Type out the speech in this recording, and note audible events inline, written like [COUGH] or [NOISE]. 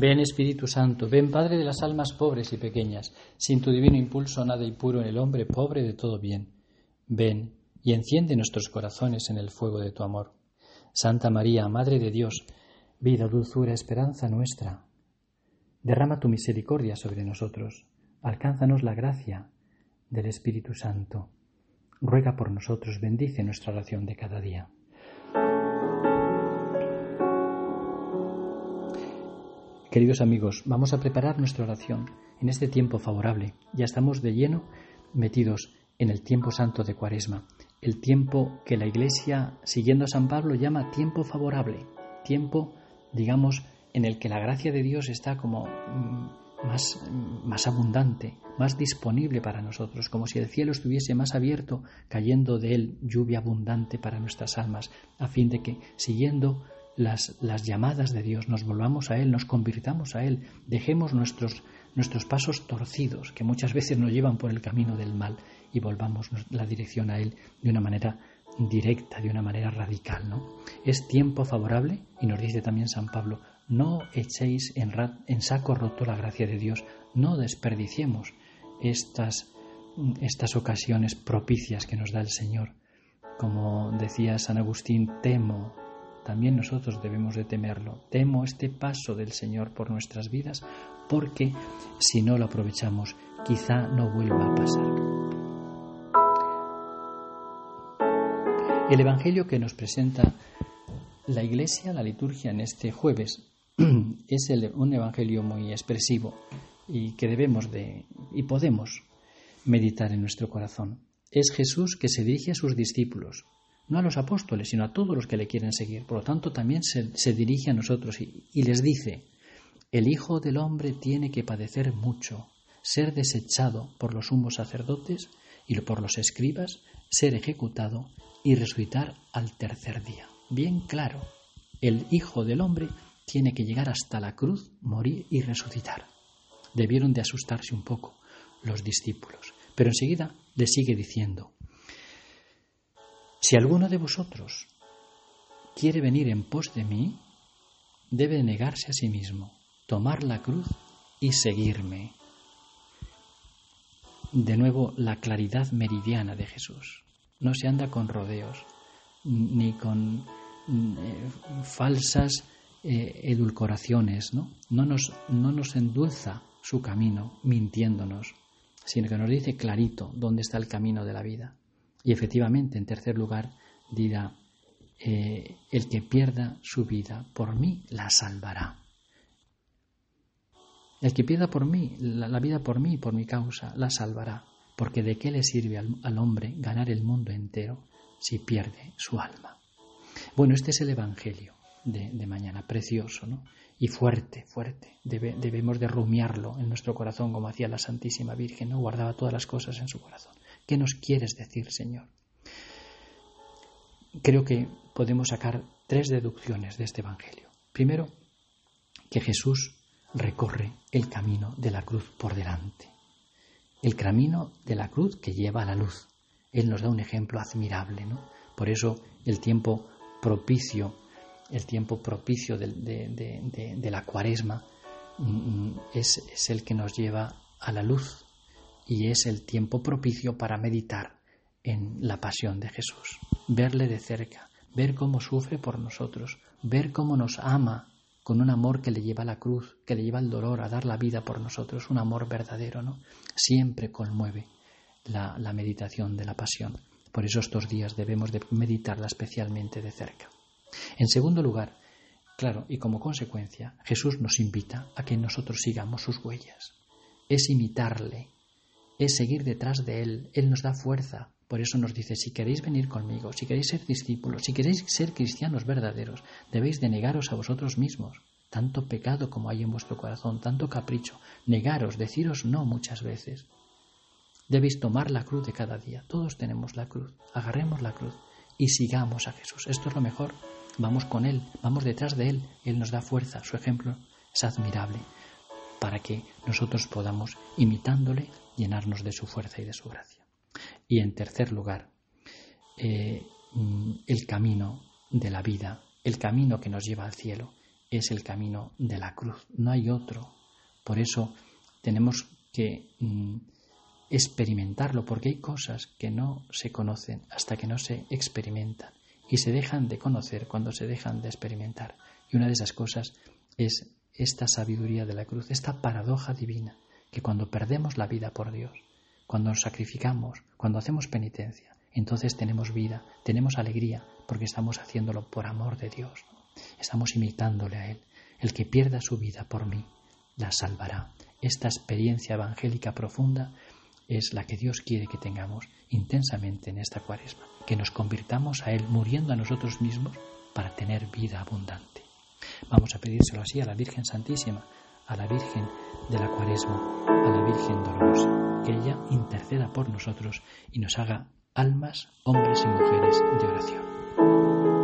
Ven Espíritu Santo, ven Padre de las almas pobres y pequeñas, sin tu divino impulso nada impuro en el hombre pobre de todo bien. Ven y enciende nuestros corazones en el fuego de tu amor. Santa María, Madre de Dios, vida, dulzura, esperanza nuestra, derrama tu misericordia sobre nosotros, alcánzanos la gracia del Espíritu Santo. Ruega por nosotros, bendice nuestra oración de cada día. Queridos amigos, vamos a preparar nuestra oración en este tiempo favorable. Ya estamos de lleno metidos en el tiempo santo de Cuaresma, el tiempo que la Iglesia, siguiendo a San Pablo, llama tiempo favorable, tiempo, digamos, en el que la gracia de Dios está como mm, más, más abundante, más disponible para nosotros, como si el cielo estuviese más abierto, cayendo de él lluvia abundante para nuestras almas, a fin de que, siguiendo las, llamadas de Dios, nos volvamos a Él, nos convirtamos a Él, dejemos nuestros, nuestros pasos torcidos, que muchas veces nos llevan por el camino del mal, y volvamos la dirección a Él de una manera directa, de una manera radical. ¿no? Es tiempo favorable, y nos dice también San Pablo, no echéis en, en saco roto la gracia de Dios, no desperdiciemos estas, estas ocasiones propicias que nos da el Señor. Como decía San Agustín, temo también nosotros debemos de temerlo. Temo este paso del Señor por nuestras vidas porque si no lo aprovechamos quizá no vuelva a pasar. El Evangelio que nos presenta la Iglesia, la liturgia en este jueves, [CLEARS THROAT] es un Evangelio muy expresivo y que debemos de y podemos meditar en nuestro corazón. Es Jesús que se dirige a sus discípulos, no a los apóstoles, sino a todos los que le quieren seguir. Por lo tanto, también se, dirige a nosotros y, y les dice, el Hijo del Hombre tiene que padecer mucho, ser desechado por los sumos sacerdotes y por los escribas, ser ejecutado y resucitar al tercer día. Bien claro, el Hijo del Hombre tiene que llegar hasta la cruz, morir y resucitar. Debieron de asustarse un poco los discípulos, pero enseguida le sigue diciendo, si alguno de vosotros quiere venir en pos de mí, debe negarse a sí mismo, tomar la cruz y seguirme. De nuevo, la claridad meridiana de Jesús. No se anda con rodeos, ni con eh, falsas eh, edulcoraciones, ¿no? No nos, no nos endulza su camino mintiéndonos, sino que nos dice clarito dónde está el camino de la vida. Y efectivamente, en tercer lugar, dirá, eh, el que pierda su vida por mí la salvará. El que pierda por mí, la, vida por mí, por mi causa, la salvará. Porque de qué le sirve al, hombre ganar el mundo entero si pierde su alma. Bueno, este es el Evangelio de, mañana, precioso, ¿no? Y fuerte, fuerte. debemos de rumiarlo en nuestro corazón como hacía la Santísima Virgen, ¿no? Guardaba todas las cosas en su corazón. ¿Qué nos quieres decir, Señor? Creo que podemos sacar tres deducciones de este Evangelio. Primero, que Jesús recorre el camino de la cruz por delante. El camino de la cruz que lleva a la luz. Él nos da un ejemplo admirable, ¿no? Por eso el tiempo propicio, el tiempo propicio de, la cuaresma mm, mm, es el que nos lleva a la luz, y es el tiempo propicio para meditar en la pasión de Jesús, verle de cerca, ver cómo sufre por nosotros, ver cómo nos ama con un amor que le lleva a la cruz, que le lleva al dolor, a dar la vida por nosotros, un amor verdadero, ¿no? Siempre conmueve la, la meditación de la pasión. Por eso estos días debemos de meditarla especialmente de cerca. En segundo lugar, claro, y como consecuencia, Jesús nos invita a que nosotros sigamos sus huellas. Es imitarle, es seguir detrás de Él. Él nos da fuerza. Por eso nos dice, si queréis venir conmigo, si queréis ser discípulos, si queréis ser cristianos verdaderos, debéis de negaros a vosotros mismos. Tanto pecado como hay en vuestro corazón, tanto capricho. Negaros, deciros no muchas veces. Debéis tomar la cruz de cada día. Todos tenemos la cruz. Agarremos la cruz y sigamos a Jesús. Esto es lo mejor. Vamos con Él, vamos detrás de Él. Él nos da fuerza. Su ejemplo es admirable para que nosotros podamos, imitándole, llenarnos de su fuerza y de su gracia. Y en tercer lugar, eh, mm, el camino de la vida, el camino que nos lleva al cielo, es el camino de la cruz, no hay otro. Por eso tenemos que mm, experimentarlo, porque hay cosas que no se conocen hasta que no se experimentan y se dejan de conocer cuando se dejan de experimentar. Y una de esas cosas es esta sabiduría de la cruz, esta paradoja divina, que cuando perdemos la vida por Dios, cuando nos sacrificamos, cuando hacemos penitencia, entonces tenemos vida, tenemos alegría, porque estamos haciéndolo por amor de Dios. Estamos imitándole a Él. El que pierda su vida por mí, la salvará. Esta experiencia evangélica profunda es la que Dios quiere que tengamos intensamente en esta cuaresma, que nos convirtamos a Él muriendo a nosotros mismos para tener vida abundante. Vamos a pedírselo así a la Virgen Santísima, a la Virgen de la Cuaresma, a la Virgen Dolorosa, que ella interceda por nosotros y nos haga almas, hombres y mujeres de oración.